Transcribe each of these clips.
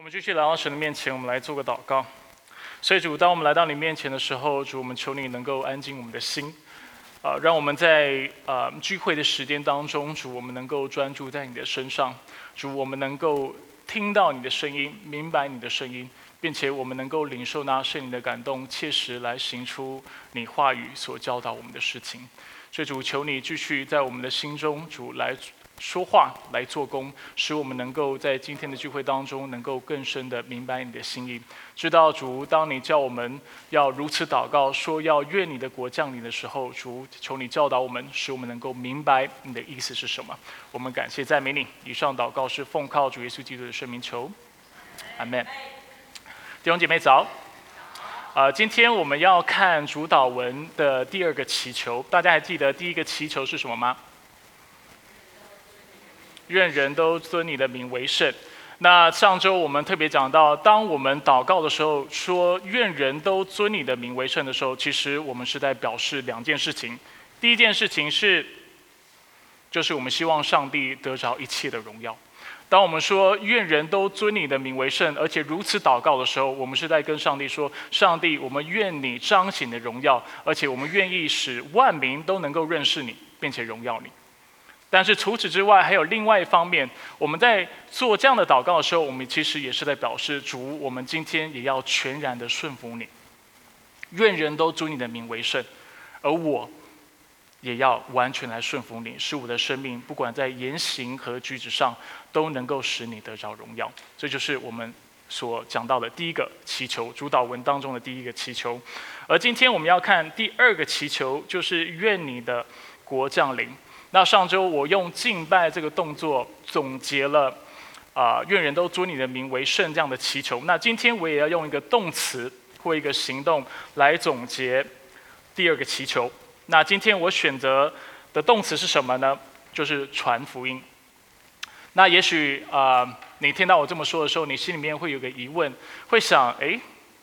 我们继续来到神的面前，我们来做个祷告。所以主，当我们来到你面前的时候，主，我们求你能够安静我们的心，啊，让我们在啊聚会的时间当中，主，我们能够专注在你的身上，主，我们能够听到你的声音，明白你的声音，并且我们能够领受那圣灵的感动，切实来行出你话语所教导我们的事情。所以主，求你继续在我们的心中，主来。说话来做工，使我们能够在今天的聚会当中，能够更深的明白你的心意。知道主，当你叫我们要如此祷告，说要愿你的国降临的时候，主求你教导我们，使我们能够明白你的意思是什么。我们感谢赞美你。以上祷告是奉靠主耶稣基督的圣名求，阿门。弟兄姐妹早。啊，今天我们要看主导文的第二个祈求。大家还记得第一个祈求是什么吗？愿人都尊你的名为圣。那上周我们特别讲到，当我们祷告的时候，说愿人都尊你的名为圣的时候，其实我们是在表示两件事情。第一件事情是，就是我们希望上帝得着一切的荣耀。当我们说愿人都尊你的名为圣，而且如此祷告的时候，我们是在跟上帝说：上帝，我们愿你彰显的荣耀，而且我们愿意使万民都能够认识你，并且荣耀你。但是除此之外，还有另外一方面，我们在做这样的祷告的时候，我们其实也是在表示主，我们今天也要全然的顺服你，愿人都尊你的名为圣，而我也要完全来顺服你，使我的生命不管在言行和举止上都能够使你得着荣耀。这就是我们所讲到的第一个祈求，主导文当中的第一个祈求。而今天我们要看第二个祈求，就是愿你的国降临。那上周我用敬拜这个动作总结了，啊，愿人都尊你的名为圣这样的祈求。那今天我也要用一个动词或一个行动来总结第二个祈求。那今天我选择的动词是什么呢？就是传福音。那也许啊，你听到我这么说的时候，你心里面会有个疑问，会想：哎，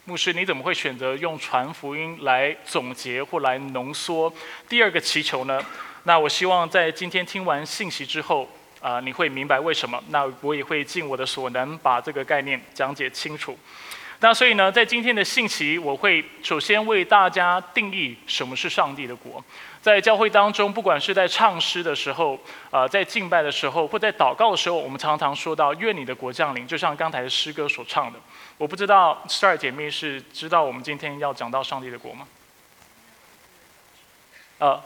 牧师你怎么会选择用传福音来总结或来浓缩第二个祈求呢？那我希望在今天听完信息之后，啊，你会明白为什么。那我也会尽我的所能把这个概念讲解清楚。那所以呢，在今天的信息，我会首先为大家定义什么是上帝的国。在教会当中，不管是在唱诗的时候，啊，在敬拜的时候，或在祷告的时候，我们常常说到“愿你的国降临”，就像刚才诗歌所唱的。我不知道 Star 姐妹是知道我们今天要讲到上帝的国吗？呃。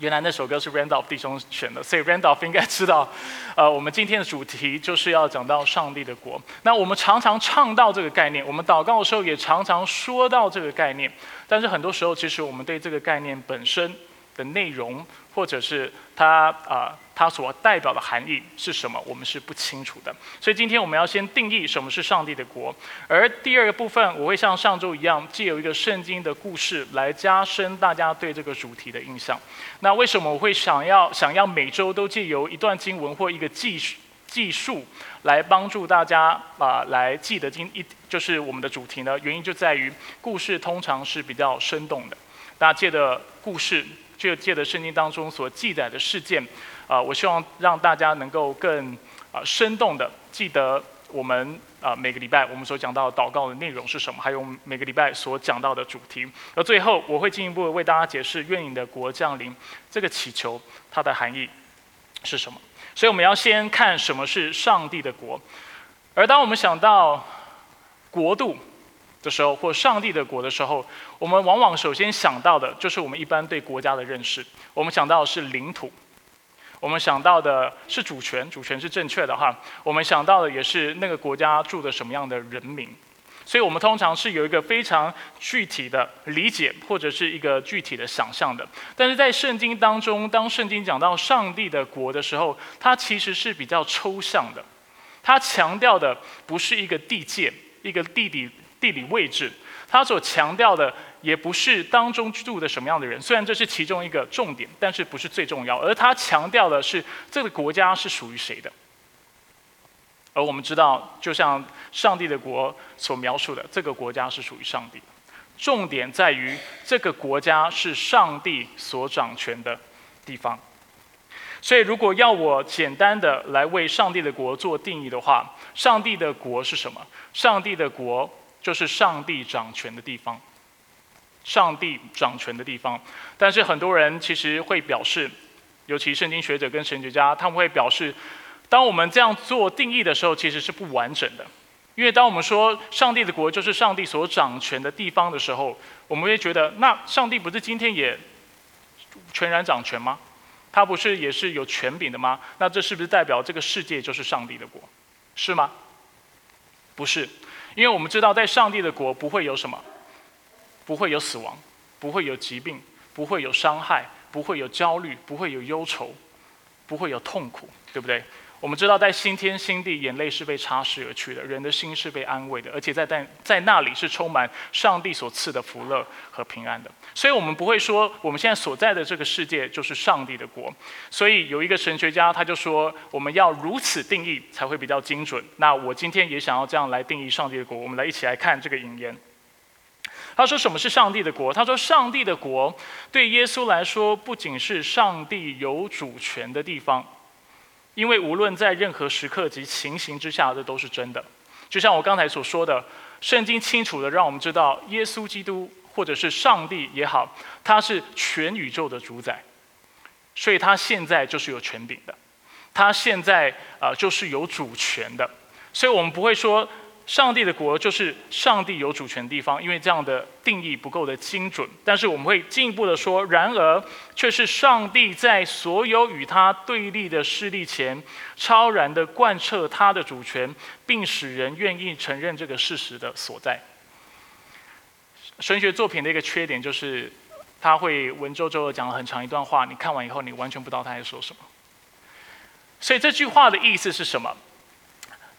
原来那首歌是 Randolph 弟兄选的，所以 Randolph 应该知道，呃，我们今天的主题就是要讲到上帝的国。那我们常常唱到这个概念，我们祷告的时候也常常说到这个概念，但是很多时候其实我们对这个概念本身的内容，或者是它啊。它所代表的含义是什么？我们是不清楚的。所以今天我们要先定义什么是上帝的国，而第二个部分我会像上周一样，借由一个圣经的故事来加深大家对这个主题的印象。那为什么我会想要想要每周都借由一段经文或一个记记述来帮助大家啊来记得经一就是我们的主题呢？原因就在于故事通常是比较生动的，大家借的故事就借的圣经当中所记载的事件。啊，我希望让大家能够更啊生动的记得我们啊每个礼拜我们所讲到祷告的内容是什么，还有每个礼拜所讲到的主题。而最后我会进一步为大家解释“愿你的国降临”这个祈求它的含义是什么。所以我们要先看什么是上帝的国。而当我们想到国度的时候，或上帝的国的时候，我们往往首先想到的就是我们一般对国家的认识。我们想到的是领土。我们想到的是主权，主权是正确的哈。我们想到的也是那个国家住的什么样的人民，所以我们通常是有一个非常具体的理解或者是一个具体的想象的。但是在圣经当中，当圣经讲到上帝的国的时候，它其实是比较抽象的。它强调的不是一个地界，一个地理地理位置，他所强调的。也不是当中住的什么样的人，虽然这是其中一个重点，但是不是最重要。而他强调的是这个国家是属于谁的。而我们知道，就像上帝的国所描述的，这个国家是属于上帝。重点在于这个国家是上帝所掌权的地方。所以，如果要我简单的来为上帝的国做定义的话，上帝的国是什么？上帝的国就是上帝掌权的地方。上帝掌权的地方，但是很多人其实会表示，尤其圣经学者跟神学家，他们会表示，当我们这样做定义的时候，其实是不完整的。因为当我们说上帝的国就是上帝所掌权的地方的时候，我们会觉得，那上帝不是今天也全然掌权吗？他不是也是有权柄的吗？那这是不是代表这个世界就是上帝的国？是吗？不是，因为我们知道，在上帝的国不会有什么。不会有死亡，不会有疾病，不会有伤害，不会有焦虑，不会有忧愁，不会有痛苦，对不对？我们知道，在新天新地，眼泪是被擦拭而去的，人的心是被安慰的，而且在在在那里是充满上帝所赐的福乐和平安的。所以，我们不会说我们现在所在的这个世界就是上帝的国。所以，有一个神学家他就说，我们要如此定义才会比较精准。那我今天也想要这样来定义上帝的国。我们来一起来看这个引言。他说：“什么是上帝的国？”他说：“上帝的国对耶稣来说，不仅是上帝有主权的地方，因为无论在任何时刻及情形之下，这都是真的。就像我刚才所说的，圣经清楚的让我们知道，耶稣基督或者是上帝也好，他是全宇宙的主宰，所以他现在就是有权柄的，他现在啊就是有主权的，所以我们不会说。”上帝的国就是上帝有主权的地方，因为这样的定义不够的精准。但是我们会进一步的说，然而却是上帝在所有与他对立的势力前，超然的贯彻他的主权，并使人愿意承认这个事实的所在。神学作品的一个缺点就是，他会文绉绉的讲了很长一段话，你看完以后，你完全不知道他在说什么。所以这句话的意思是什么？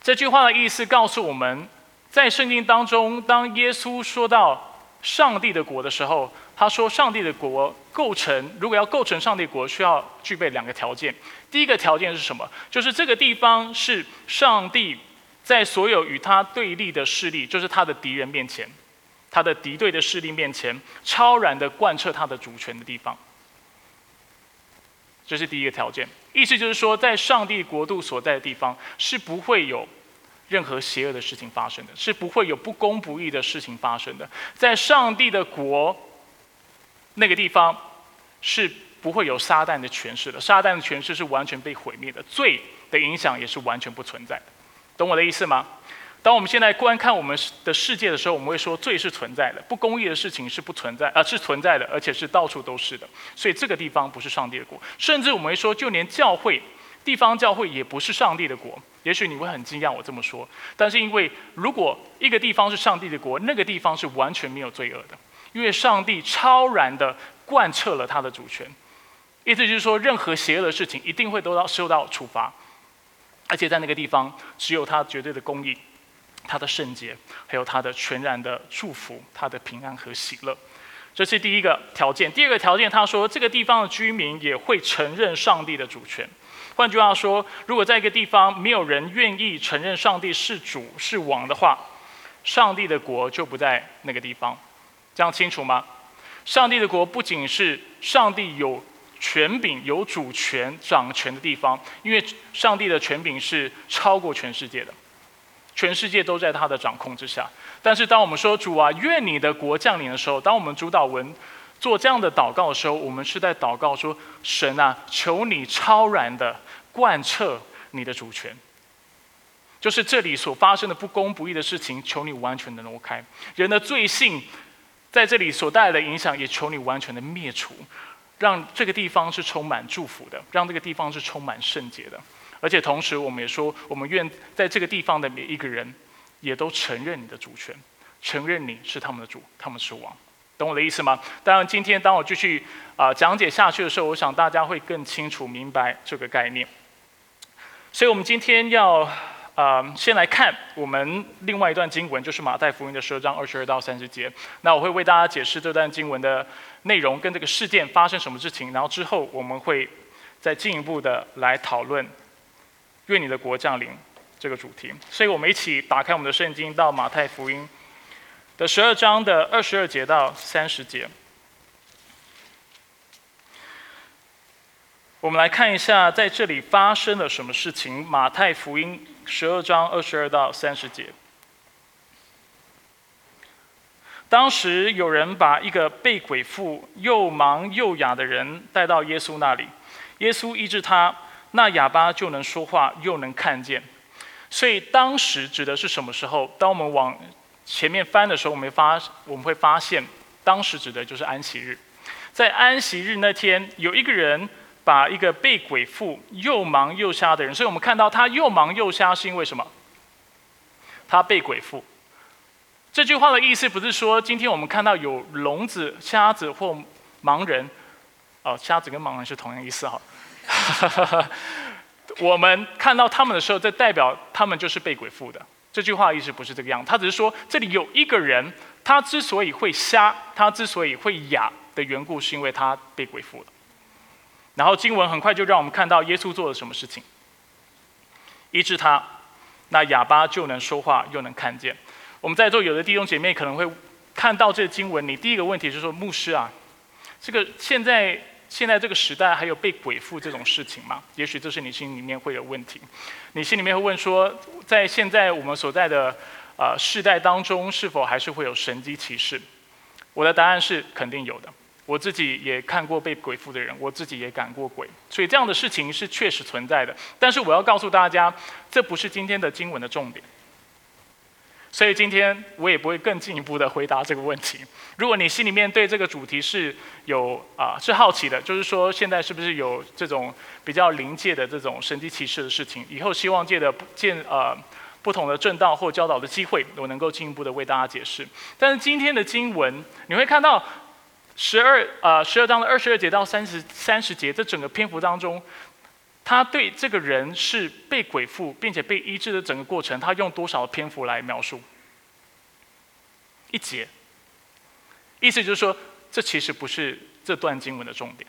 这句话的意思告诉我们，在圣经当中，当耶稣说到上帝的国的时候，他说上帝的国构成，如果要构成上帝国，需要具备两个条件。第一个条件是什么？就是这个地方是上帝在所有与他对立的势力，就是他的敌人面前，他的敌对的势力面前，超然的贯彻他的主权的地方。这是第一个条件，意思就是说，在上帝国度所在的地方，是不会有任何邪恶的事情发生的，是不会有不公不义的事情发生的。在上帝的国那个地方，是不会有撒旦的权势的，撒旦的权势是完全被毁灭的，罪的影响也是完全不存在的。懂我的意思吗？当我们现在观看我们的世界的时候，我们会说罪是存在的，不公义的事情是不存在，啊是存在的，而且是到处都是的。所以这个地方不是上帝的国，甚至我们会说，就连教会、地方教会也不是上帝的国。也许你会很惊讶我这么说，但是因为如果一个地方是上帝的国，那个地方是完全没有罪恶的，因为上帝超然的贯彻了他的主权，意思就是说，任何邪恶的事情一定会都要受到处罚，而且在那个地方只有他绝对的公义。他的圣洁，还有他的全然的祝福，他的平安和喜乐，这是第一个条件。第二个条件，他说这个地方的居民也会承认上帝的主权。换句话说，如果在一个地方没有人愿意承认上帝是主是王的话，上帝的国就不在那个地方。这样清楚吗？上帝的国不仅是上帝有权柄、有主权、掌权的地方，因为上帝的权柄是超过全世界的。全世界都在他的掌控之下，但是当我们说主啊，愿你的国降临的时候，当我们主导文做这样的祷告的时候，我们是在祷告说：神啊，求你超然的贯彻你的主权，就是这里所发生的不公不义的事情，求你完全的挪开；人的罪性在这里所带来的影响，也求你完全的灭除，让这个地方是充满祝福的，让这个地方是充满圣洁的。而且同时，我们也说，我们愿在这个地方的每一个人，也都承认你的主权，承认你是他们的主，他们是王，懂我的意思吗？当然，今天当我继续啊讲解下去的时候，我想大家会更清楚明白这个概念。所以我们今天要啊先来看我们另外一段经文，就是马太福音的十二章二十二到三十节。那我会为大家解释这段经文的内容跟这个事件发生什么事情，然后之后我们会再进一步的来讨论。愿你的国降临，这个主题，所以我们一起打开我们的圣经，到马太福音的十二章的二十二节到三十节。我们来看一下在这里发生了什么事情。马太福音十二章二十二到三十节。当时有人把一个被鬼附、又盲又哑的人带到耶稣那里，耶稣医治他，那哑巴就能说话，又能看见。所以当时指的是什么时候？当我们往前面翻的时候，我们发我们会发现，当时指的就是安息日。在安息日那天，有一个人。把一个被鬼附、又盲又瞎的人，所以我们看到他又盲又瞎是因为什么？他被鬼附。这句话的意思不是说今天我们看到有聋子、瞎子或盲人，哦，瞎子跟盲人是同样意思哈。我们看到他们的时候，这代表他们就是被鬼附的。这句话意思不是这个样，他只是说这里有一个人，他之所以会瞎，他之所以会哑的缘故，是因为他被鬼附了。然后经文很快就让我们看到耶稣做了什么事情，医治他，那哑巴就能说话又能看见。我们在座有的弟兄姐妹可能会看到这个经文，你第一个问题就是说，牧师啊，这个现在现在这个时代还有被鬼附这种事情吗？也许这是你心里面会有问题，你心里面会问说，在现在我们所在的呃世代当中，是否还是会有神机骑士？我的答案是肯定有的。我自己也看过被鬼附的人，我自己也赶过鬼，所以这样的事情是确实存在的。但是我要告诉大家，这不是今天的经文的重点。所以今天我也不会更进一步的回答这个问题。如果你心里面对这个主题是有啊是好奇的，就是说现在是不是有这种比较临界的这种神迹奇事的事情，以后希望借的见呃不同的正道或教导的机会，我能够进一步的为大家解释。但是今天的经文你会看到。十二呃，十二章的二十二节到三十三十节，这整个篇幅当中，他对这个人是被鬼附并且被医治的整个过程，他用多少篇幅来描述？一节，意思就是说，这其实不是这段经文的重点。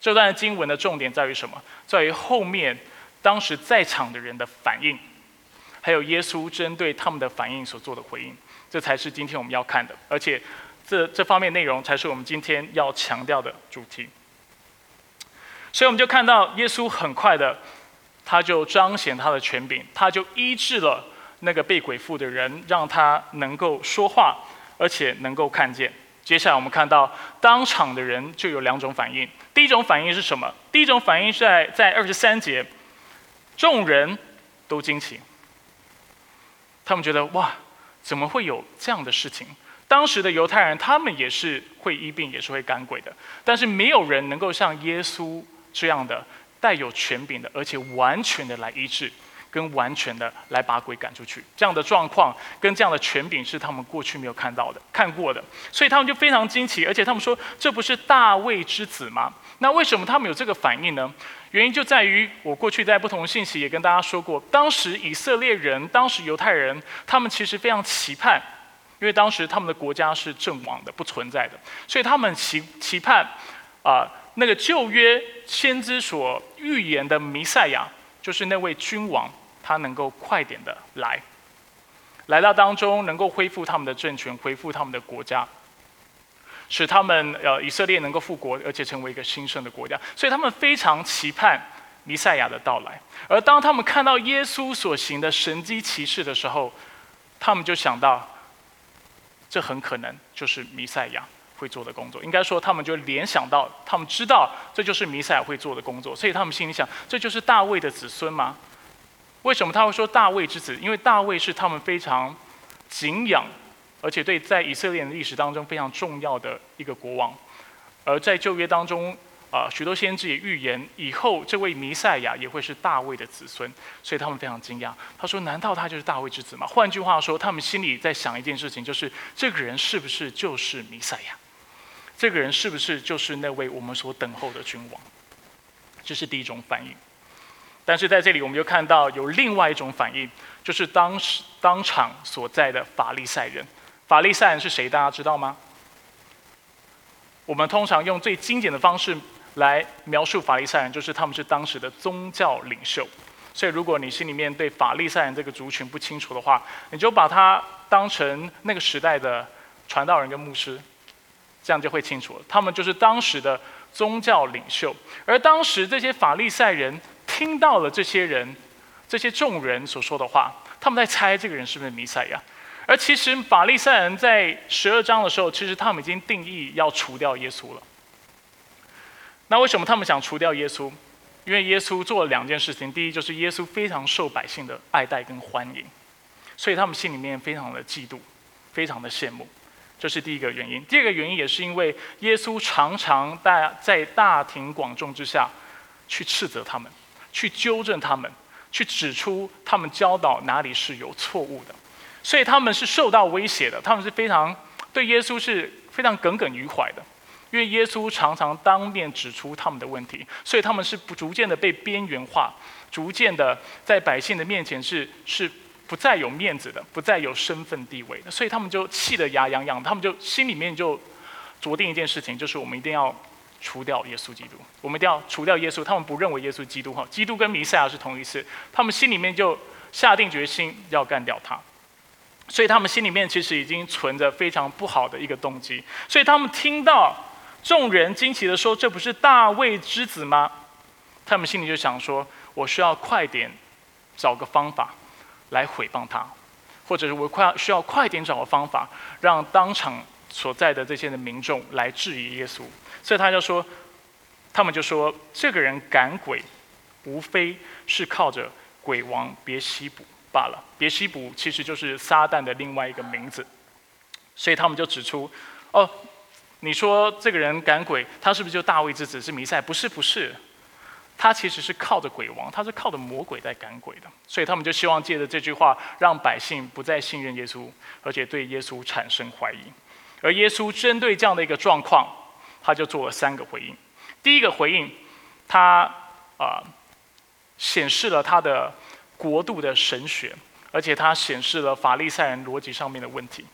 这段经文的重点在于什么？在于后面当时在场的人的反应，还有耶稣针对他们的反应所做的回应，这才是今天我们要看的，而且。这这方面内容才是我们今天要强调的主题。所以我们就看到耶稣很快的，他就彰显他的权柄，他就医治了那个被鬼附的人，让他能够说话，而且能够看见。接下来我们看到当场的人就有两种反应。第一种反应是什么？第一种反应是在在二十三节，众人都惊奇，他们觉得哇，怎么会有这样的事情？当时的犹太人，他们也是会医病，也是会赶鬼的，但是没有人能够像耶稣这样的带有权柄的，而且完全的来医治，跟完全的来把鬼赶出去。这样的状况跟这样的权柄是他们过去没有看到的、看过的，所以他们就非常惊奇，而且他们说：“这不是大卫之子吗？”那为什么他们有这个反应呢？原因就在于我过去在不同信息也跟大家说过，当时以色列人、当时犹太人，他们其实非常期盼。因为当时他们的国家是阵亡的，不存在的，所以他们期期盼啊，那个旧约先知所预言的弥赛亚，就是那位君王，他能够快点的来，来到当中，能够恢复他们的政权，恢复他们的国家，使他们呃以色列能够复国，而且成为一个兴盛的国家。所以他们非常期盼弥赛亚的到来。而当他们看到耶稣所行的神迹奇事的时候，他们就想到。这很可能就是弥赛亚会做的工作。应该说，他们就联想到，他们知道这就是弥赛亚会做的工作，所以他们心里想：这就是大卫的子孙吗？为什么他会说大卫之子？因为大卫是他们非常敬仰，而且对在以色列的历史当中非常重要的一个国王。而在旧约当中。啊，许多先知也预言以后这位弥赛亚也会是大卫的子孙，所以他们非常惊讶。他说：“难道他就是大卫之子吗？”换句话说，他们心里在想一件事情，就是这个人是不是就是弥赛亚？这个人是不是就是那位我们所等候的君王？这是第一种反应。但是在这里，我们又看到有另外一种反应，就是当时当场所在的法利赛人。法利赛人是谁？大家知道吗？我们通常用最精简的方式。来描述法利赛人，就是他们是当时的宗教领袖。所以，如果你心里面对法利赛人这个族群不清楚的话，你就把他当成那个时代的传道人跟牧师，这样就会清楚了。他们就是当时的宗教领袖。而当时这些法利赛人听到了这些人、这些众人所说的话，他们在猜这个人是不是弥赛亚。而其实法利赛人在十二章的时候，其实他们已经定义要除掉耶稣了。那为什么他们想除掉耶稣？因为耶稣做了两件事情，第一就是耶稣非常受百姓的爱戴跟欢迎，所以他们心里面非常的嫉妒，非常的羡慕，这是第一个原因。第二个原因也是因为耶稣常常大在大庭广众之下去斥责他们，去纠正他们，去指出他们教导哪里是有错误的，所以他们是受到威胁的，他们是非常对耶稣是非常耿耿于怀的。因为耶稣常常当面指出他们的问题，所以他们是不逐渐的被边缘化，逐渐的在百姓的面前是是不再有面子的，不再有身份地位的，所以他们就气得牙痒痒，他们就心里面就决定一件事情，就是我们一定要除掉耶稣基督，我们一定要除掉耶稣。他们不认为耶稣基督哈，基督跟弥赛亚是同一次，他们心里面就下定决心要干掉他，所以他们心里面其实已经存着非常不好的一个动机，所以他们听到。众人惊奇的说：“这不是大卫之子吗？”他们心里就想说：“我需要快点找个方法来毁谤他，或者是我快需要快点找个方法，让当场所在的这些的民众来质疑耶稣。”所以他就说：“他们就说，这个人赶鬼，无非是靠着鬼王别西卜罢了。别西卜其实就是撒旦的另外一个名字。”所以他们就指出：“哦。”你说这个人赶鬼，他是不是就大卫之子是弥赛？不是，不是，他其实是靠着鬼王，他是靠着魔鬼在赶鬼的。所以他们就希望借着这句话，让百姓不再信任耶稣，而且对耶稣产生怀疑。而耶稣针对这样的一个状况，他就做了三个回应。第一个回应，他啊显示了他的国度的神学，而且他显示了法利赛人逻辑上面的问题。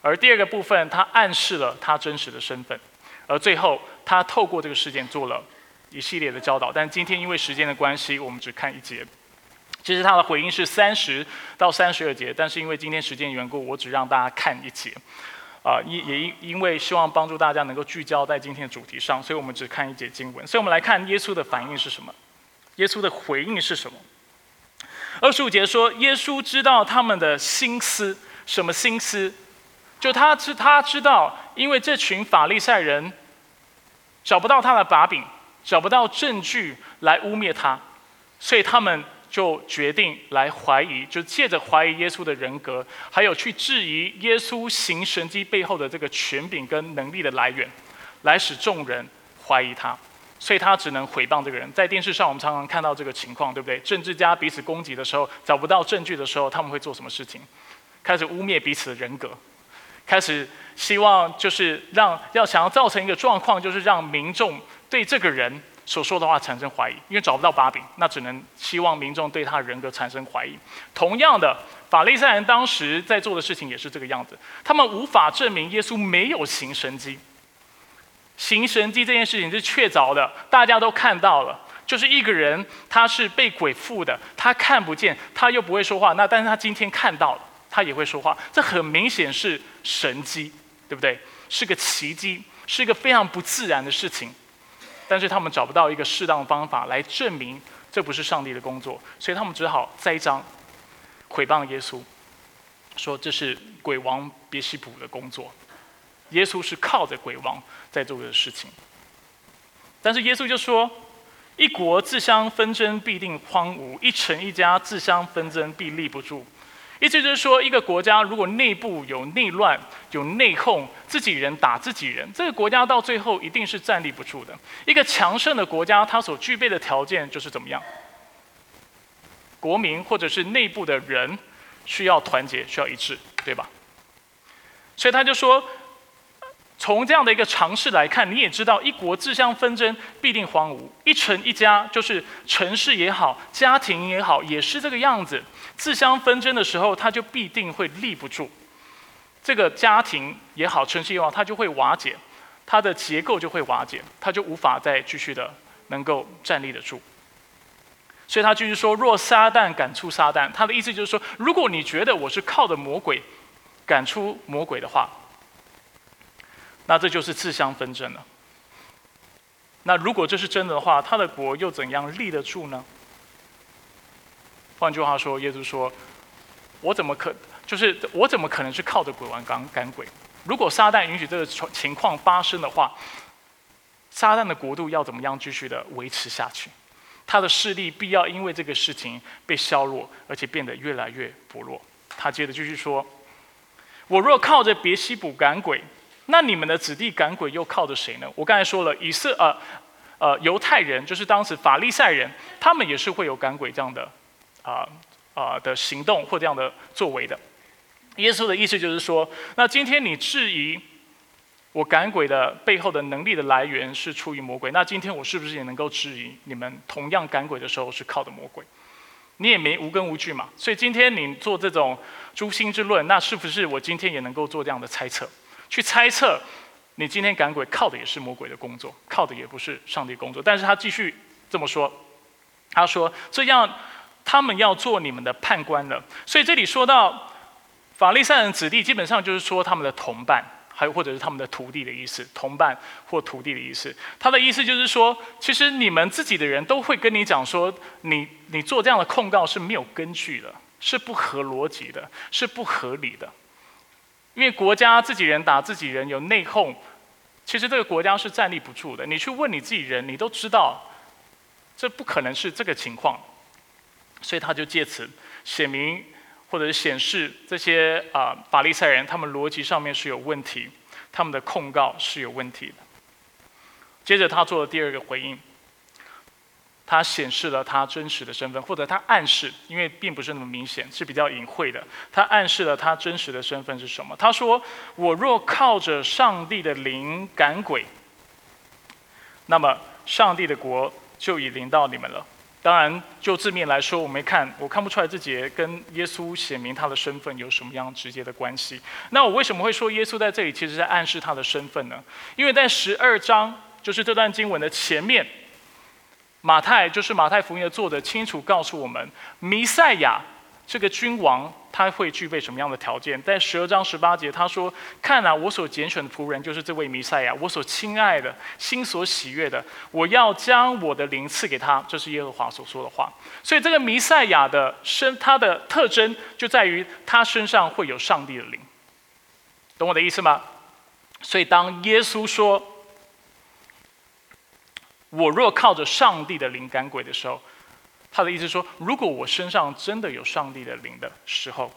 而第二个部分，他暗示了他真实的身份，而最后他透过这个事件做了一系列的教导。但今天因为时间的关系，我们只看一节。其实他的回应是三十到三十二节，但是因为今天时间缘故，我只让大家看一节。啊，也也因因为希望帮助大家能够聚焦在今天的主题上，所以我们只看一节经文。所以我们来看耶稣的反应是什么？耶稣的回应是什么？二十五节说，耶稣知道他们的心思，什么心思？就他知他知道，因为这群法利赛人找不到他的把柄，找不到证据来污蔑他，所以他们就决定来怀疑，就借着怀疑耶稣的人格，还有去质疑耶稣行神迹背后的这个权柄跟能力的来源，来使众人怀疑他，所以他只能毁谤这个人。在电视上我们常常看到这个情况，对不对？政治家彼此攻击的时候，找不到证据的时候，他们会做什么事情？开始污蔑彼此的人格。开始希望就是让要想要造成一个状况，就是让民众对这个人所说的话产生怀疑，因为找不到把柄，那只能希望民众对他人格产生怀疑。同样的，法利赛人当时在做的事情也是这个样子，他们无法证明耶稣没有行神迹。行神迹这件事情是确凿的，大家都看到了，就是一个人他是被鬼附的，他看不见，他又不会说话，那但是他今天看到了。他也会说话，这很明显是神迹，对不对？是个奇迹，是一个非常不自然的事情。但是他们找不到一个适当的方法来证明这不是上帝的工作，所以他们只好栽赃、毁谤耶稣，说这是鬼王别西卜的工作。耶稣是靠着鬼王在做的事情。但是耶稣就说：“一国自相纷争，必定荒芜；一城一家自相纷争，必立不住。”意思就是说，一个国家如果内部有内乱、有内讧，自己人打自己人，这个国家到最后一定是站立不住的。一个强盛的国家，它所具备的条件就是怎么样？国民或者是内部的人需要团结，需要一致，对吧？所以他就说。从这样的一个尝试来看，你也知道，一国自相纷争，必定荒芜；一城一家，就是城市也好，家庭也好，也是这个样子。自相纷争的时候，它就必定会立不住。这个家庭也好，城市也好，它就会瓦解，它的结构就会瓦解，它就无法再继续的能够站立得住。所以他继续说：“若撒旦赶出撒旦，他的意思就是说，如果你觉得我是靠着魔鬼赶出魔鬼的话。”那这就是自相纷争了。那如果这是真的话，他的国又怎样立得住呢？换句话说，耶稣说：“我怎么可就是我怎么可能是靠着鬼王赶赶鬼？如果撒旦允许这个情况发生的话，撒旦的国度要怎么样继续的维持下去？他的势力必要因为这个事情被削弱，而且变得越来越薄弱。”他接着继续说：“我若靠着别西卜赶鬼。”那你们的子弟赶鬼又靠着谁呢？我刚才说了，以色呃呃犹太人就是当时法利赛人，他们也是会有赶鬼这样的啊啊的行动或这样的作为的。耶稣的意思就是说，那今天你质疑我赶鬼的背后的能力的来源是出于魔鬼，那今天我是不是也能够质疑你们同样赶鬼的时候是靠的魔鬼？你也没无根无据嘛，所以今天你做这种诛心之论，那是不是我今天也能够做这样的猜测？去猜测，你今天赶鬼靠的也是魔鬼的工作，靠的也不是上帝工作。但是他继续这么说，他说这样他们要做你们的判官了。所以这里说到法利赛人子弟，基本上就是说他们的同伴，还有或者是他们的徒弟的意思，同伴或徒弟的意思。他的意思就是说，其实你们自己的人都会跟你讲说，你你做这样的控告是没有根据的，是不合逻辑的，是不合理的。因为国家自己人打自己人有内讧，其实这个国家是站立不住的。你去问你自己人，你都知道，这不可能是这个情况。所以他就借此显明或者是显示这些啊法利赛人，他们逻辑上面是有问题，他们的控告是有问题的。接着他做了第二个回应。他显示了他真实的身份，或者他暗示，因为并不是那么明显，是比较隐晦的。他暗示了他真实的身份是什么？他说：“我若靠着上帝的灵赶鬼，那么上帝的国就已临到你们了。”当然，就字面来说，我没看，我看不出来这节跟耶稣显明他的身份有什么样直接的关系。那我为什么会说耶稣在这里其实在暗示他的身份呢？因为在十二章，就是这段经文的前面。马太就是马太福音的作者，清楚告诉我们，弥赛亚这个君王他会具备什么样的条件？在十二章十八节，他说：“看啊，我所拣选的仆人就是这位弥赛亚，我所亲爱的心所喜悦的，我要将我的灵赐给他。”这是耶和华所说的话。所以，这个弥赛亚的身，他的特征就在于他身上会有上帝的灵。懂我的意思吗？所以，当耶稣说。我若靠着上帝的灵赶鬼的时候，他的意思说，如果我身上真的有上帝的灵的时候，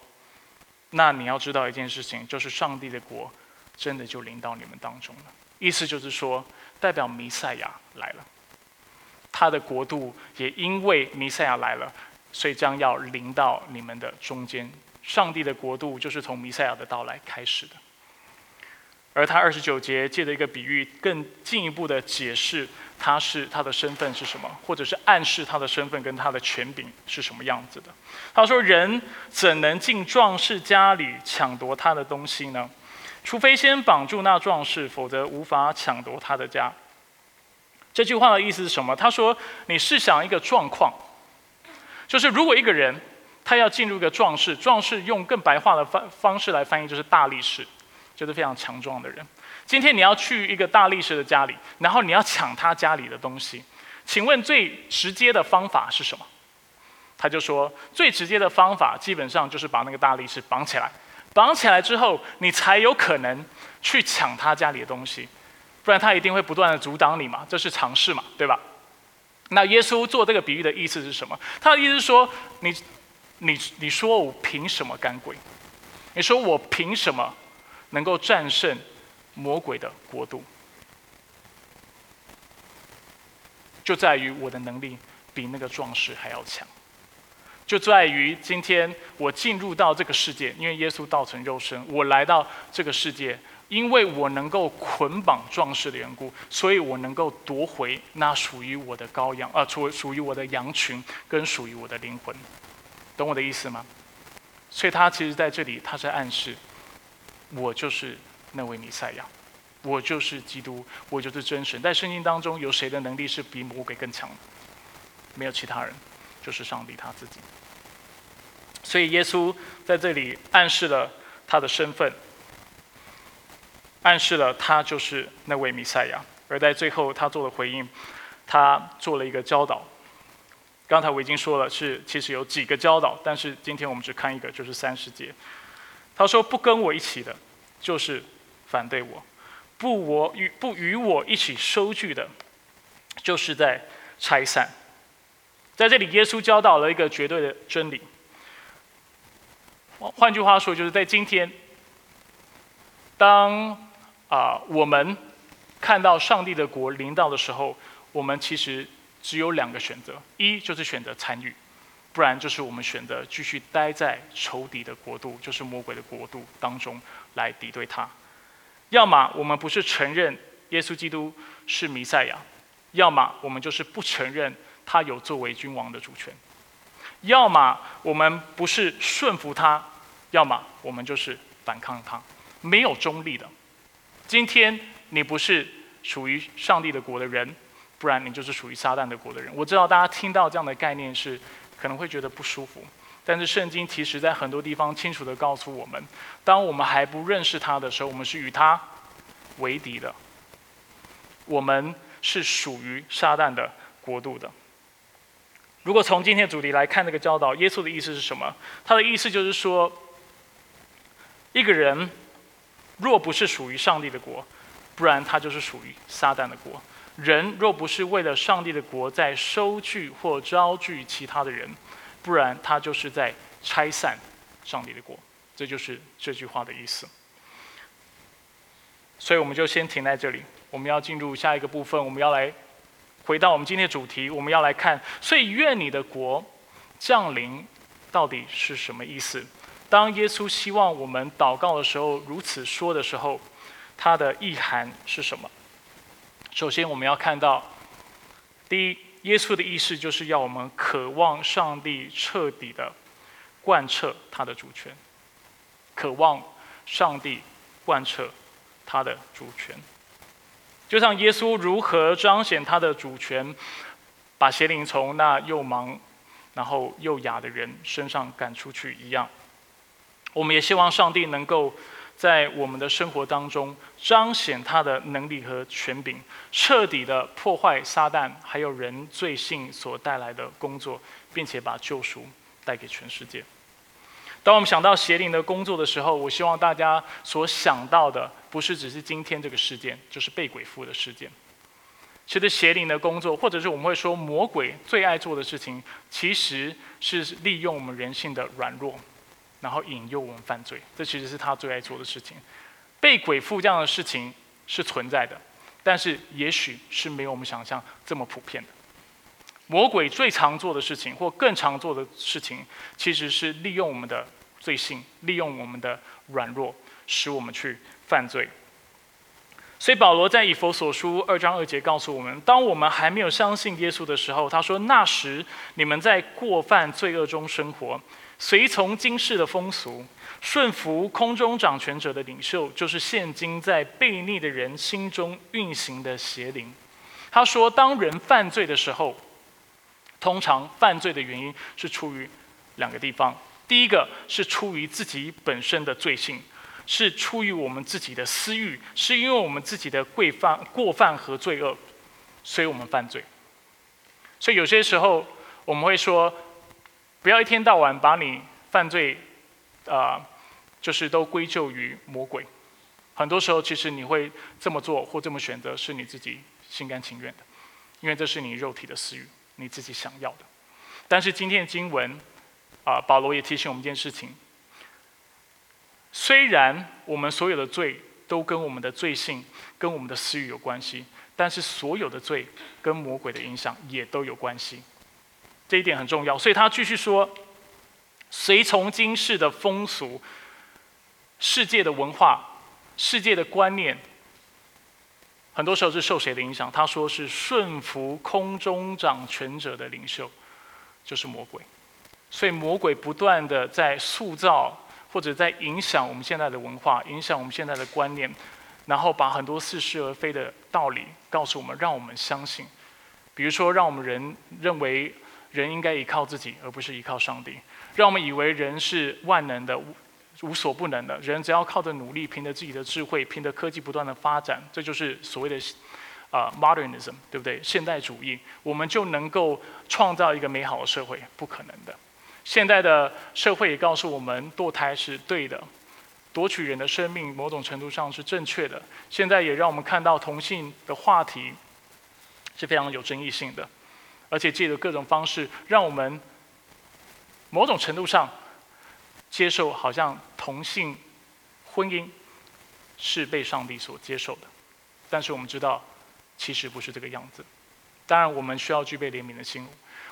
那你要知道一件事情，就是上帝的国真的就临到你们当中了。意思就是说，代表弥赛亚来了，他的国度也因为弥赛亚来了，所以将要临到你们的中间。上帝的国度就是从弥赛亚的到来开始的。而他二十九节借着一个比喻，更进一步的解释他是他的身份是什么，或者是暗示他的身份跟他的权柄是什么样子的。他说：“人怎能进壮士家里抢夺他的东西呢？除非先绑住那壮士，否则无法抢夺他的家。”这句话的意思是什么？他说：“你试想一个状况，就是如果一个人他要进入一个壮士，壮士用更白话的方方式来翻译，就是大力士。”就是非常强壮的人。今天你要去一个大力士的家里，然后你要抢他家里的东西，请问最直接的方法是什么？他就说，最直接的方法基本上就是把那个大力士绑起来，绑起来之后，你才有可能去抢他家里的东西，不然他一定会不断的阻挡你嘛，这是常识嘛，对吧？那耶稣做这个比喻的意思是什么？他的意思是说，你、你、你说我凭什么干鬼？你说我凭什么？能够战胜魔鬼的国度，就在于我的能力比那个壮士还要强。就在于今天我进入到这个世界，因为耶稣道成肉身，我来到这个世界，因为我能够捆绑壮士的缘故，所以我能够夺回那属于我的羔羊，啊，属属于我的羊群跟属于我的灵魂。懂我的意思吗？所以他其实在这里，他在暗示。我就是那位弥赛亚，我就是基督，我就是真神。在圣经当中，有谁的能力是比魔鬼更强的？没有其他人，就是上帝他自己。所以耶稣在这里暗示了他的身份，暗示了他就是那位弥赛亚。而在最后他做了回应，他做了一个教导。刚才我已经说了，是其实有几个教导，但是今天我们只看一个，就是三十节。他说：“不跟我一起的，就是反对我；不我与不与我一起收据的，就是在拆散。”在这里，耶稣教导了一个绝对的真理。换句话说，就是在今天，当啊我们看到上帝的国临到的时候，我们其实。只有两个选择，一就是选择参与，不然就是我们选择继续待在仇敌的国度，就是魔鬼的国度当中来敌对他。要么我们不是承认耶稣基督是弥赛亚，要么我们就是不承认他有作为君王的主权。要么我们不是顺服他，要么我们就是反抗他，没有中立的。今天你不是属于上帝的国的人。不然你就是属于撒旦的国的人。我知道大家听到这样的概念是可能会觉得不舒服，但是圣经其实在很多地方清楚的告诉我们：当我们还不认识他的时候，我们是与他为敌的。我们是属于撒旦的国度的。如果从今天的主题来看这个教导，耶稣的意思是什么？他的意思就是说，一个人若不是属于上帝的国，不然他就是属于撒旦的国。人若不是为了上帝的国在收聚或招聚其他的人，不然他就是在拆散上帝的国。这就是这句话的意思。所以我们就先停在这里。我们要进入下一个部分，我们要来回到我们今天的主题。我们要来看，所以愿你的国降临到底是什么意思？当耶稣希望我们祷告的时候，如此说的时候，它的意涵是什么？首先，我们要看到，第一，耶稣的意思就是要我们渴望上帝彻底的贯彻他的主权，渴望上帝贯彻他的主权，就像耶稣如何彰显他的主权，把邪灵从那又盲然后又哑的人身上赶出去一样，我们也希望上帝能够。在我们的生活当中，彰显他的能力和权柄，彻底的破坏撒旦还有人罪性所带来的工作，并且把救赎带给全世界。当我们想到邪灵的工作的时候，我希望大家所想到的不是只是今天这个事件，就是被鬼附的事件。其实邪灵的工作，或者是我们会说魔鬼最爱做的事情，其实是利用我们人性的软弱。然后引诱我们犯罪，这其实是他最爱做的事情。被鬼附这样的事情是存在的，但是也许是没有我们想象这么普遍的。魔鬼最常做的事情，或更常做的事情，其实是利用我们的罪性，利用我们的软弱，使我们去犯罪。所以保罗在以佛所书二章二节告诉我们：当我们还没有相信耶稣的时候，他说：“那时你们在过犯罪恶中生活。”随从今世的风俗，顺服空中掌权者的领袖，就是现今在悖逆的人心中运行的邪灵。他说，当人犯罪的时候，通常犯罪的原因是出于两个地方：第一个是出于自己本身的罪性，是出于我们自己的私欲，是因为我们自己的过犯、过犯和罪恶，所以我们犯罪。所以有些时候我们会说。不要一天到晚把你犯罪，啊，就是都归咎于魔鬼。很多时候，其实你会这么做或这么选择，是你自己心甘情愿的，因为这是你肉体的私欲，你自己想要的。但是今天的经文，啊，保罗也提醒我们一件事情：虽然我们所有的罪都跟我们的罪性、跟我们的私欲有关系，但是所有的罪跟魔鬼的影响也都有关系。这一点很重要，所以他继续说：“随从今世的风俗、世界的文化、世界的观念，很多时候是受谁的影响？他说是顺服空中掌权者的领袖，就是魔鬼。所以魔鬼不断的在塑造或者在影响我们现在的文化，影响我们现在的观念，然后把很多似是而非的道理告诉我们，让我们相信。比如说，让我们人认为。”人应该依靠自己，而不是依靠上帝。让我们以为人是万能的、无所不能的。人只要靠着努力，凭着自己的智慧，凭着科技不断的发展，这就是所谓的啊，modernism，对不对？现代主义，我们就能够创造一个美好的社会，不可能的。现代的社会也告诉我们，堕胎是对的，夺取人的生命，某种程度上是正确的。现在也让我们看到同性的话题是非常有争议性的，而且借着各种方式，让我们某种程度上接受，好像同性婚姻是被上帝所接受的。但是我们知道。其实不是这个样子。当然，我们需要具备怜悯的心。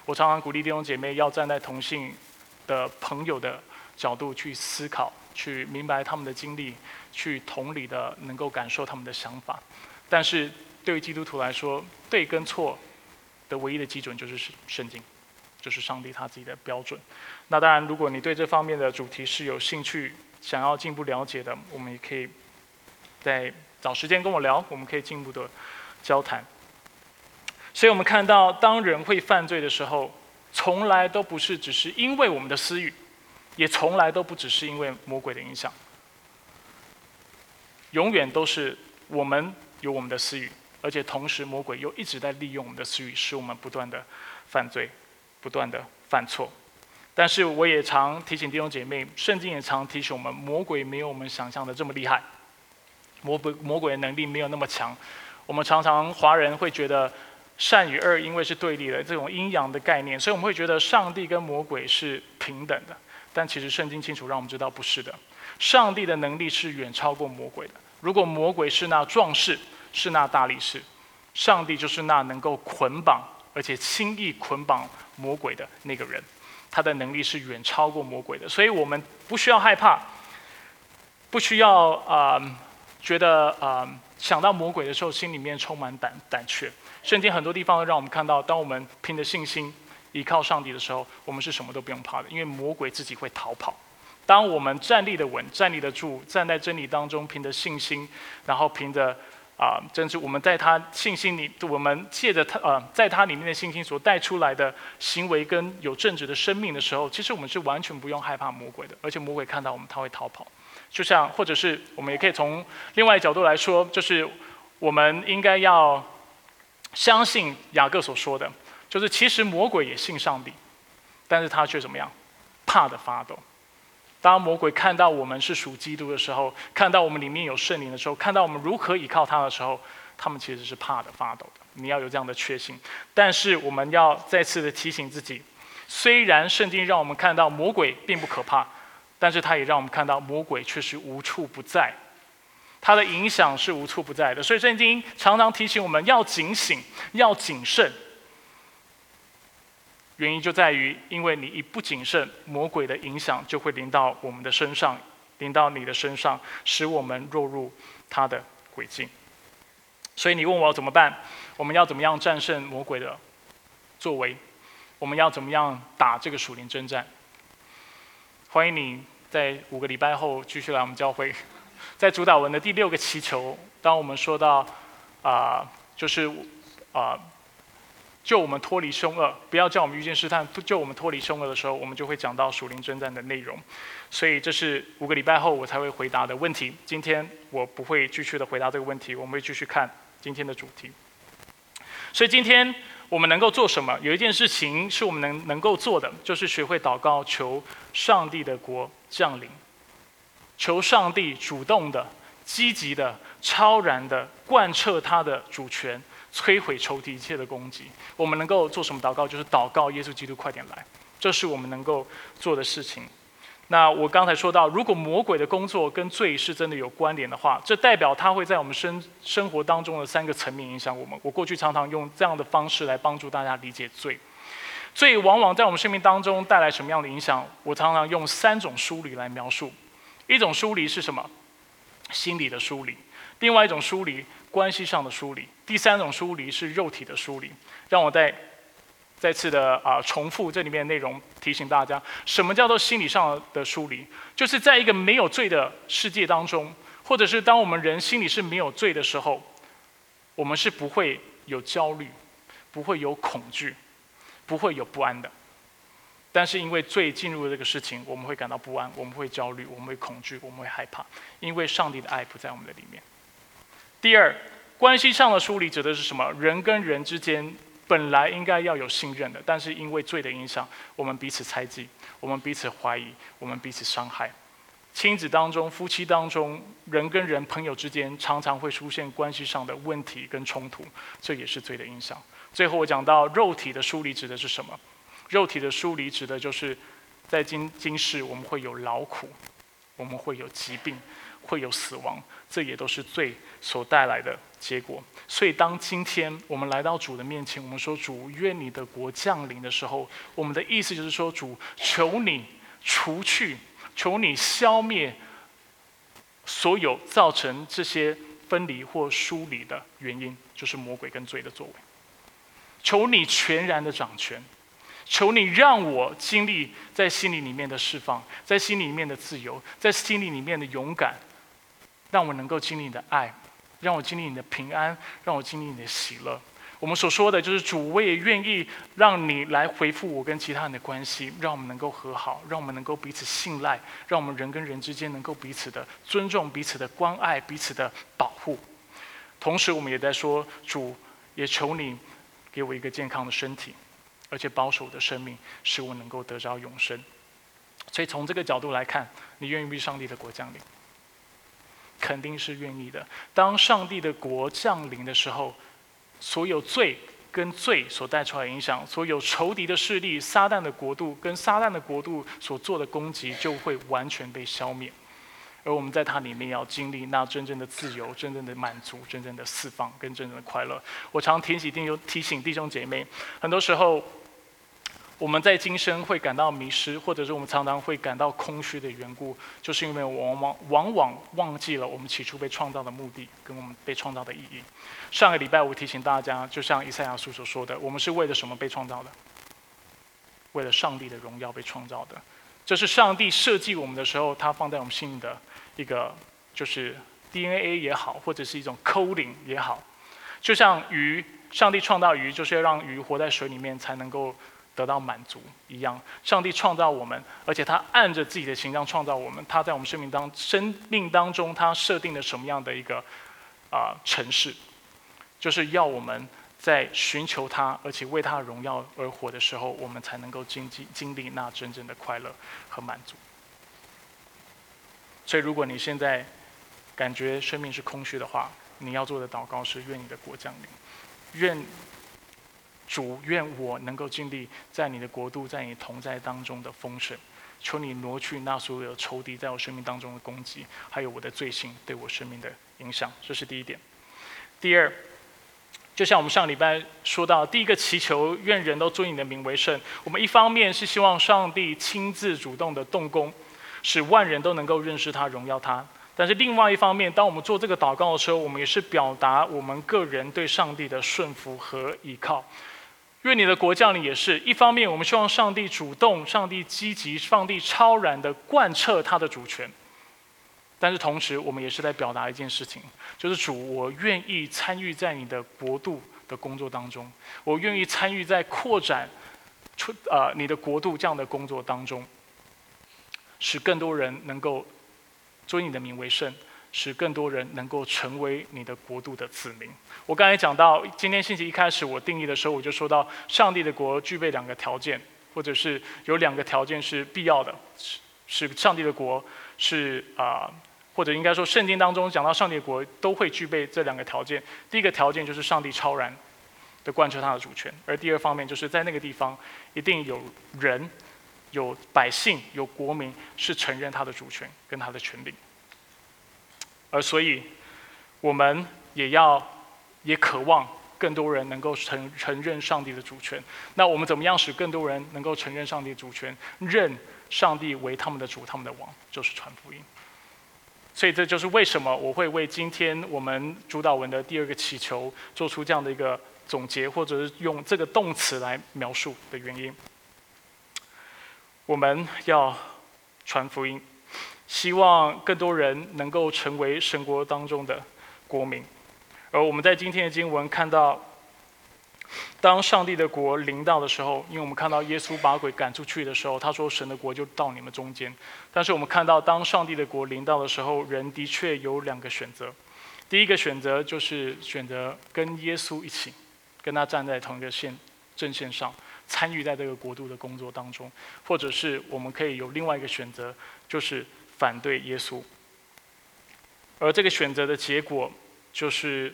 我常常鼓励弟兄姐妹要站在同性的朋友的角度去思考，去明白他们的经历，去同理的能够感受他们的想法。但是对于基督徒来说，对跟错唯一的基准就是圣经，就是上帝他自己的标准。那当然，如果你对这方面的主题是有兴趣，想要进一步了解的，我们也可以在找时间跟我聊，我们可以进一步的。交谈，所以我们看到，当人会犯罪的时候，从来都不是只是因为我们的私欲，也从来都不只是因为魔鬼的影响，永远都是我们有我们的私欲，而且同时魔鬼又一直在利用我们的私欲，使我们不断的犯罪，不断的犯错。但是我也常提醒弟兄姐妹，圣经也常提醒我们，魔鬼没有我们想象的这么厉害，魔鬼魔鬼的能力没有那么强。我们常常华人会觉得善与恶因为是对立的这种阴阳的概念，所以我们会觉得上帝跟魔鬼是平等的。但其实圣经清楚让我们知道不是的，上帝的能力是远超过魔鬼的。如果魔鬼是那壮士，是那大力士，上帝就是那能够捆绑而且轻易捆绑魔鬼的那个人，他的能力是远超过魔鬼的。所以我们不需要害怕，不需要啊觉得啊。想到魔鬼的时候，心里面充满胆胆怯。圣经很多地方让我们看到，当我们凭着信心依靠上帝的时候，我们是什么都不用怕的，因为魔鬼自己会逃跑。当我们站立的稳、站立的住，站在真理当中，凭着信心，然后凭着啊，真是我们在他信心里，我们借着他呃，在他里面的信心所带出来的行为跟有正直的生命的时候，其实我们是完全不用害怕魔鬼的，而且魔鬼看到我们，他会逃跑。就像，或者是我们也可以从另外角度来说，就是我们应该要相信雅各所说的，就是其实魔鬼也信上帝，但是他却怎么样，怕的发抖。当魔鬼看到我们是属基督的时候，看到我们里面有圣灵的时候，看到我们如何依靠他的时候，他们其实是怕的发抖的。你要有这样的确信，但是我们要再次的提醒自己，虽然圣经让我们看到魔鬼并不可怕。但是它也让我们看到魔鬼确实无处不在，它的影响是无处不在的。所以圣经常常提醒我们要警醒，要谨慎。原因就在于，因为你一不谨慎，魔鬼的影响就会临到我们的身上，临到你的身上，使我们落入他的轨迹。所以你问我怎么办？我们要怎么样战胜魔鬼的作为？我们要怎么样打这个属灵征战？欢迎你。在五个礼拜后继续来我们教会，在主导文的第六个祈求，当我们说到啊，就是啊，救我们脱离凶恶，不要叫我们遇见试探，救我们脱离凶恶的时候，我们就会讲到属灵征战的内容。所以这是五个礼拜后我才会回答的问题。今天我不会继续的回答这个问题，我们会继续看今天的主题。所以今天。我们能够做什么？有一件事情是我们能能够做的，就是学会祷告，求上帝的国降临，求上帝主动的、积极的、超然的贯彻他的主权，摧毁仇敌一切的攻击。我们能够做什么祷告？就是祷告耶稣基督快点来，这是我们能够做的事情。那我刚才说到，如果魔鬼的工作跟罪是真的有关联的话，这代表他会在我们生生活当中的三个层面影响我们。我过去常常用这样的方式来帮助大家理解罪。罪往往在我们生命当中带来什么样的影响？我常常用三种梳理来描述。一种梳理是什么？心理的梳理。另外一种梳理，关系上的梳理。第三种疏离是肉体的疏离。让我再。再次的啊，重复这里面的内容，提醒大家，什么叫做心理上的疏离？就是在一个没有罪的世界当中，或者是当我们人心里是没有罪的时候，我们是不会有焦虑，不会有恐惧，不会有不安的。但是因为罪进入这个事情，我们会感到不安，我们会焦虑，我们会恐惧，我们会害怕，因为上帝的爱不在我们的里面。第二。关系上的疏离指的是什么？人跟人之间本来应该要有信任的，但是因为罪的影响，我们彼此猜忌，我们彼此怀疑，我们彼此伤害。亲子当中、夫妻当中、人跟人、朋友之间，常常会出现关系上的问题跟冲突，这也是罪的影响。最后我讲到肉体的疏离指的是什么？肉体的疏离指的就是在今今世我们会有劳苦，我们会有疾病，会有死亡，这也都是罪所带来的结果。所以当今天我们来到主的面前，我们说主愿你的国降临的时候，我们的意思就是说主求你除去。求你消灭所有造成这些分离或疏离的原因，就是魔鬼跟罪的作为。求你全然的掌权，求你让我经历在心里里面的释放，在心里面的自由，在心里里面的勇敢，让我能够经历你的爱，让我经历你的平安，让我经历你的喜乐。我们所说的就是主，我也愿意让你来回复我跟其他人的关系，让我们能够和好，让我们能够彼此信赖，让我们人跟人之间能够彼此的尊重、彼此的关爱、彼此的保护。同时，我们也在说，主也求你给我一个健康的身体，而且保守我的生命，使我能够得着永生。所以，从这个角度来看，你愿意为上帝的国降临？肯定是愿意的。当上帝的国降临的时候。所有罪跟罪所带出来的影响，所有仇敌的势力、撒旦的国度跟撒旦的国度所做的攻击，就会完全被消灭。而我们在它里面要经历那真正的自由、真正的满足、真正的释放跟真正的快乐。我常提醒弟兄提醒弟兄姐妹，很多时候。我们在今生会感到迷失，或者是我们常常会感到空虚的缘故，就是因为往往往往忘记了我们起初被创造的目的跟我们被创造的意义。上个礼拜我提醒大家，就像以赛亚书所说的，我们是为了什么被创造的？为了上帝的荣耀被创造的。这是上帝设计我们的时候，他放在我们心里的一个，就是 DNA 也好，或者是一种 coding 也好。就像鱼，上帝创造鱼，就是要让鱼活在水里面才能够。得到满足一样，上帝创造我们，而且他按着自己的形象创造我们。他在我们生命当生命当中，他设定了什么样的一个啊城市，就是要我们在寻求他，而且为他荣耀而活的时候，我们才能够经经经历那真正的快乐和满足。所以，如果你现在感觉生命是空虚的话，你要做的祷告是：愿你的国降临，愿。主愿我能够经历在你的国度，在你同在当中的丰盛。求你挪去那所有仇敌在我生命当中的攻击，还有我的罪行对我生命的影响。这是第一点。第二，就像我们上礼拜说到，第一个祈求，愿人都尊你的名为圣。我们一方面是希望上帝亲自主动的动工，使万人都能够认识他、荣耀他。但是另外一方面，当我们做这个祷告的时候，我们也是表达我们个人对上帝的顺服和依靠。愿你的国降临，也是一方面，我们希望上帝主动、上帝积极、上帝超然的贯彻他的主权。但是同时，我们也是在表达一件事情，就是主，我愿意参与在你的国度的工作当中，我愿意参与在扩展出呃你的国度这样的工作当中，使更多人能够尊你的名为圣。使更多人能够成为你的国度的子民。我刚才讲到，今天星期一开始我定义的时候，我就说到，上帝的国具备两个条件，或者是有两个条件是必要的，是是上帝的国是啊，或者应该说圣经当中讲到上帝的国都会具备这两个条件。第一个条件就是上帝超然的贯彻他的主权，而第二方面就是在那个地方一定有人、有百姓、有国民是承认他的主权跟他的权利。而所以，我们也要也渴望更多人能够承承认上帝的主权。那我们怎么样使更多人能够承认上帝主权，认上帝为他们的主、他们的王，就是传福音。所以这就是为什么我会为今天我们主导文的第二个祈求做出这样的一个总结，或者是用这个动词来描述的原因。我们要传福音。希望更多人能够成为神国当中的国民，而我们在今天的经文看到，当上帝的国临到的时候，因为我们看到耶稣把鬼赶出去的时候，他说：“神的国就到你们中间。”但是我们看到，当上帝的国临到的时候，人的确有两个选择：第一个选择就是选择跟耶稣一起，跟他站在同一个线阵线上，参与在这个国度的工作当中；或者是我们可以有另外一个选择，就是反对耶稣。而这个选择的结果，就是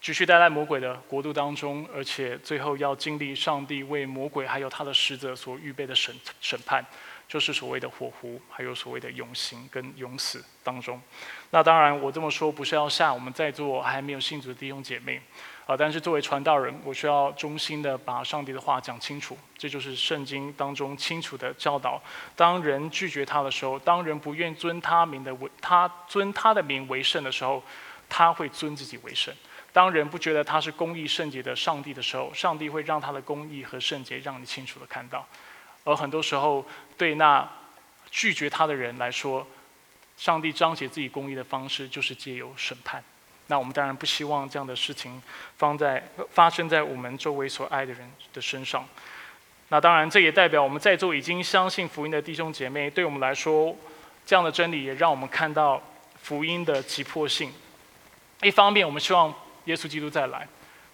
继续待在魔鬼的国度当中，而且最后要经历上帝为魔鬼还有他的使者所预备的审审判。就是所谓的火湖，还有所谓的永刑跟永死当中。那当然，我这么说不是要吓我们在座还没有信主的弟兄姐妹，啊，但是作为传道人，我需要衷心的把上帝的话讲清楚。这就是圣经当中清楚的教导：当人拒绝他的时候，当人不愿尊他名的为他尊他的名为圣的时候，他会尊自己为神；当人不觉得他是公义圣洁的上帝的时候，上帝会让他的公义和圣洁让你清楚的看到。而很多时候，对那拒绝他的人来说，上帝彰显自己公义的方式就是借由审判。那我们当然不希望这样的事情放在发生在我们周围所爱的人的身上。那当然，这也代表我们在座已经相信福音的弟兄姐妹，对我们来说，这样的真理也让我们看到福音的急迫性。一方面，我们希望耶稣基督再来；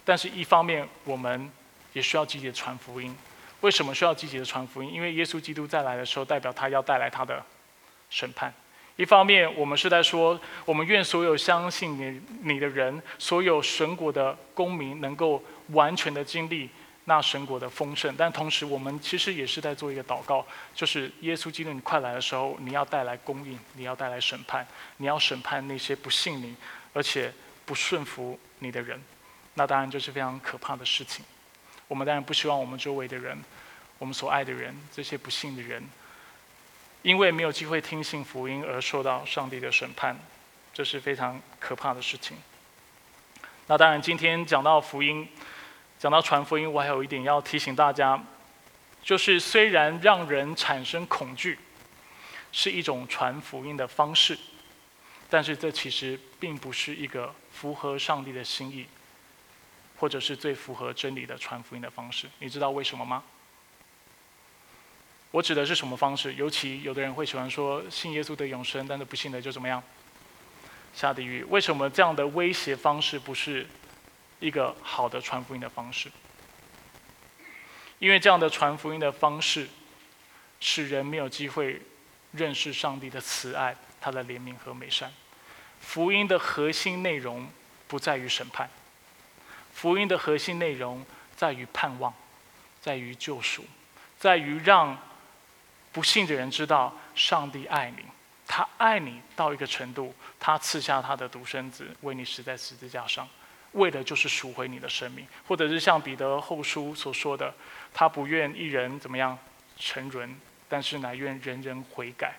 但是一方面，我们也需要积极的传福音。为什么需要积极的传福音？因为耶稣基督再来的时候，代表他要带来他的审判。一方面，我们是在说，我们愿所有相信你你的人，所有神国的公民，能够完全的经历那神国的丰盛。但同时，我们其实也是在做一个祷告，就是耶稣基督你快来的时候，你要带来供应，你要带来审判，你要审判那些不信你而且不顺服你的人。那当然就是非常可怕的事情。我们当然不希望我们周围的人，我们所爱的人，这些不幸的人，因为没有机会听信福音而受到上帝的审判，这是非常可怕的事情。那当然，今天讲到福音，讲到传福音，我还有一点要提醒大家，就是虽然让人产生恐惧是一种传福音的方式，但是这其实并不是一个符合上帝的心意。或者是最符合真理的传福音的方式，你知道为什么吗？我指的是什么方式？尤其有的人会喜欢说信耶稣得永生，但是不信的就怎么样？下地狱。为什么这样的威胁方式不是一个好的传福音的方式？因为这样的传福音的方式，使人没有机会认识上帝的慈爱、他的怜悯和美善。福音的核心内容不在于审判。福音的核心内容在于盼望，在于救赎，在于让不信的人知道上帝爱你，他爱你到一个程度，他赐下他的独生子为你死在十字架上，为的就是赎回你的生命，或者是像彼得后书所说的，他不愿一人怎么样沉沦，但是乃愿人人悔改。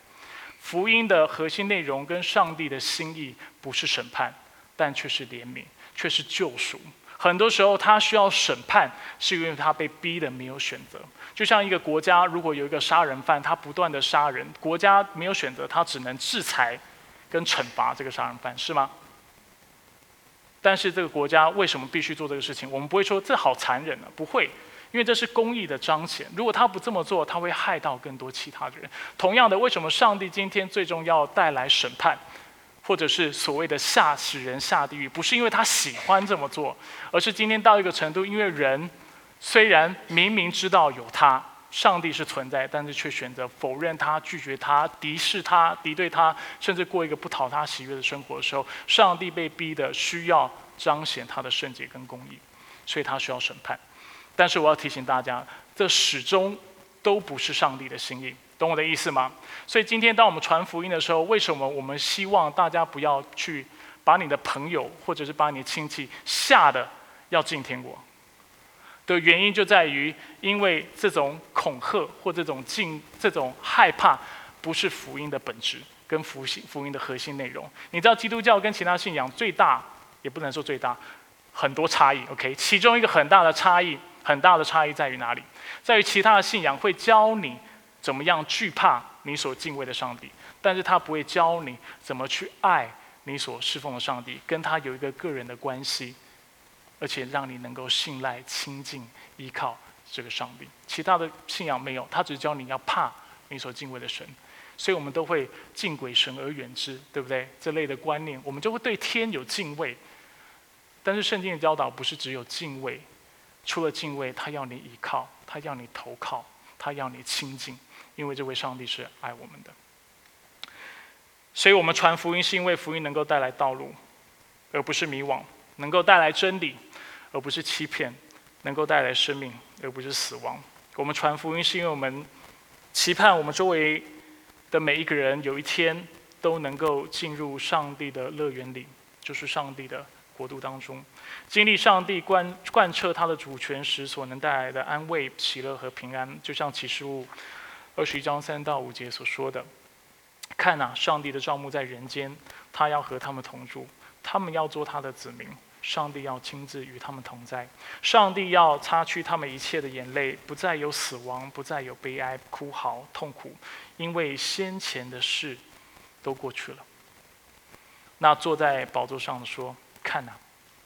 福音的核心内容跟上帝的心意不是审判，但却是怜悯，却是救赎。很多时候，他需要审判，是因为他被逼的没有选择。就像一个国家，如果有一个杀人犯，他不断的杀人，国家没有选择，他只能制裁跟惩罚这个杀人犯，是吗？但是这个国家为什么必须做这个事情？我们不会说这好残忍啊，不会，因为这是公义的彰显。如果他不这么做，他会害到更多其他的人。同样的，为什么上帝今天最终要带来审判？或者是所谓的下使人下地狱，不是因为他喜欢这么做，而是今天到一个程度，因为人虽然明明知道有他，上帝是存在，但是却选择否认他、拒绝他、敌视他、敌对他，甚至过一个不讨他喜悦的生活的时候，上帝被逼的需要彰显他的圣洁跟公义，所以他需要审判。但是我要提醒大家，这始终都不是上帝的心意。懂我的意思吗？所以今天当我们传福音的时候，为什么我们希望大家不要去把你的朋友或者是把你的亲戚吓得要进天国？的原因就在于，因为这种恐吓或这种进这种害怕，不是福音的本质跟福音福音的核心内容。你知道基督教跟其他信仰最大，也不能说最大，很多差异。OK，其中一个很大的差异，很大的差异在于哪里？在于其他的信仰会教你。怎么样惧怕你所敬畏的上帝？但是他不会教你怎么去爱你所侍奉的上帝，跟他有一个个人的关系，而且让你能够信赖、亲近、依靠这个上帝。其他的信仰没有，他只教你要怕你所敬畏的神。所以我们都会敬鬼神而远之，对不对？这类的观念，我们就会对天有敬畏。但是圣经的教导不是只有敬畏，除了敬畏，他要你依靠，他要你投靠，他要你亲近，因为这位上帝是爱我们的。所以我们传福音，是因为福音能够带来道路，而不是迷惘；能够带来真理，而不是欺骗；能够带来生命，而不是死亡。我们传福音，是因为我们期盼我们周围的每一个人有一天都能够进入上帝的乐园里，就是上帝的国度当中，经历上帝贯贯彻他的主权时所能带来的安慰、喜乐和平安。就像启示录二十一章三到五节所说的。看呐，上帝的帐幕在人间，他要和他们同住，他们要做他的子民，上帝要亲自与他们同在，上帝要擦去他们一切的眼泪，不再有死亡，不再有悲哀、哭嚎、痛苦，因为先前的事都过去了。那坐在宝座上的说：“看呐，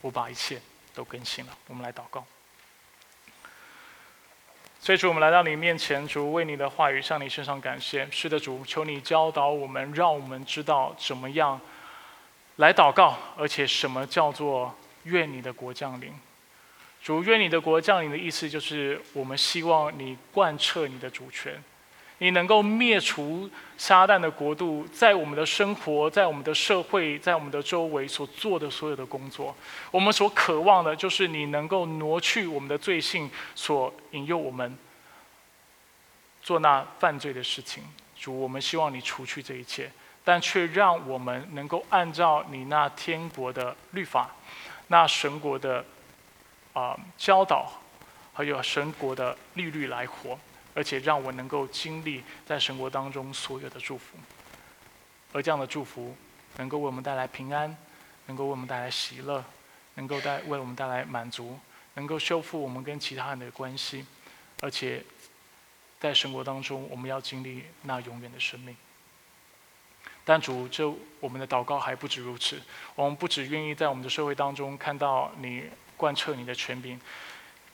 我把一切都更新了。”我们来祷告。所以主，我们来到你面前，主为你的话语向你身上感谢。是的，主，求你教导我们，让我们知道怎么样来祷告，而且什么叫做愿你的国降临。主，愿你的国降临的意思就是，我们希望你贯彻你的主权。你能够灭除撒旦的国度，在我们的生活、在我们的社会、在我们的周围所做的所有的工作，我们所渴望的就是你能够挪去我们的罪性，所引诱我们做那犯罪的事情。主，我们希望你除去这一切，但却让我们能够按照你那天国的律法、那神国的啊教导，还有神国的律律来活。而且让我能够经历在神国当中所有的祝福，而这样的祝福能够为我们带来平安，能够为我们带来喜乐，能够带为我们带来满足，能够修复我们跟其他人的关系，而且在神国当中，我们要经历那永远的生命。但主，这我们的祷告还不止如此，我们不只愿意在我们的社会当中看到你贯彻你的权柄。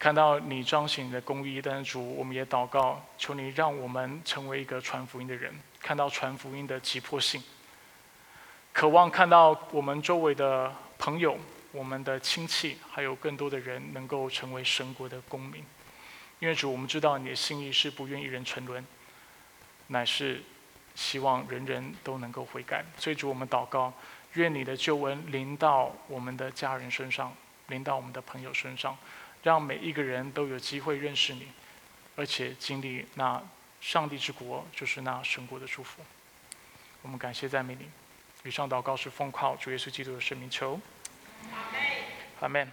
看到你彰显你的公义，但是主，我们也祷告，求你让我们成为一个传福音的人。看到传福音的急迫性，渴望看到我们周围的朋友、我们的亲戚，还有更多的人能够成为神国的公民。因为主，我们知道你的心意是不愿一人沉沦，乃是希望人人都能够悔改。所以主，我们祷告，愿你的救恩临到我们的家人身上，临到我们的朋友身上。让每一个人都有机会认识你，而且经历那上帝之国，就是那神国的祝福。我们感谢赞美你。以上祷告是奉靠主耶稣基督的圣名求。阿门。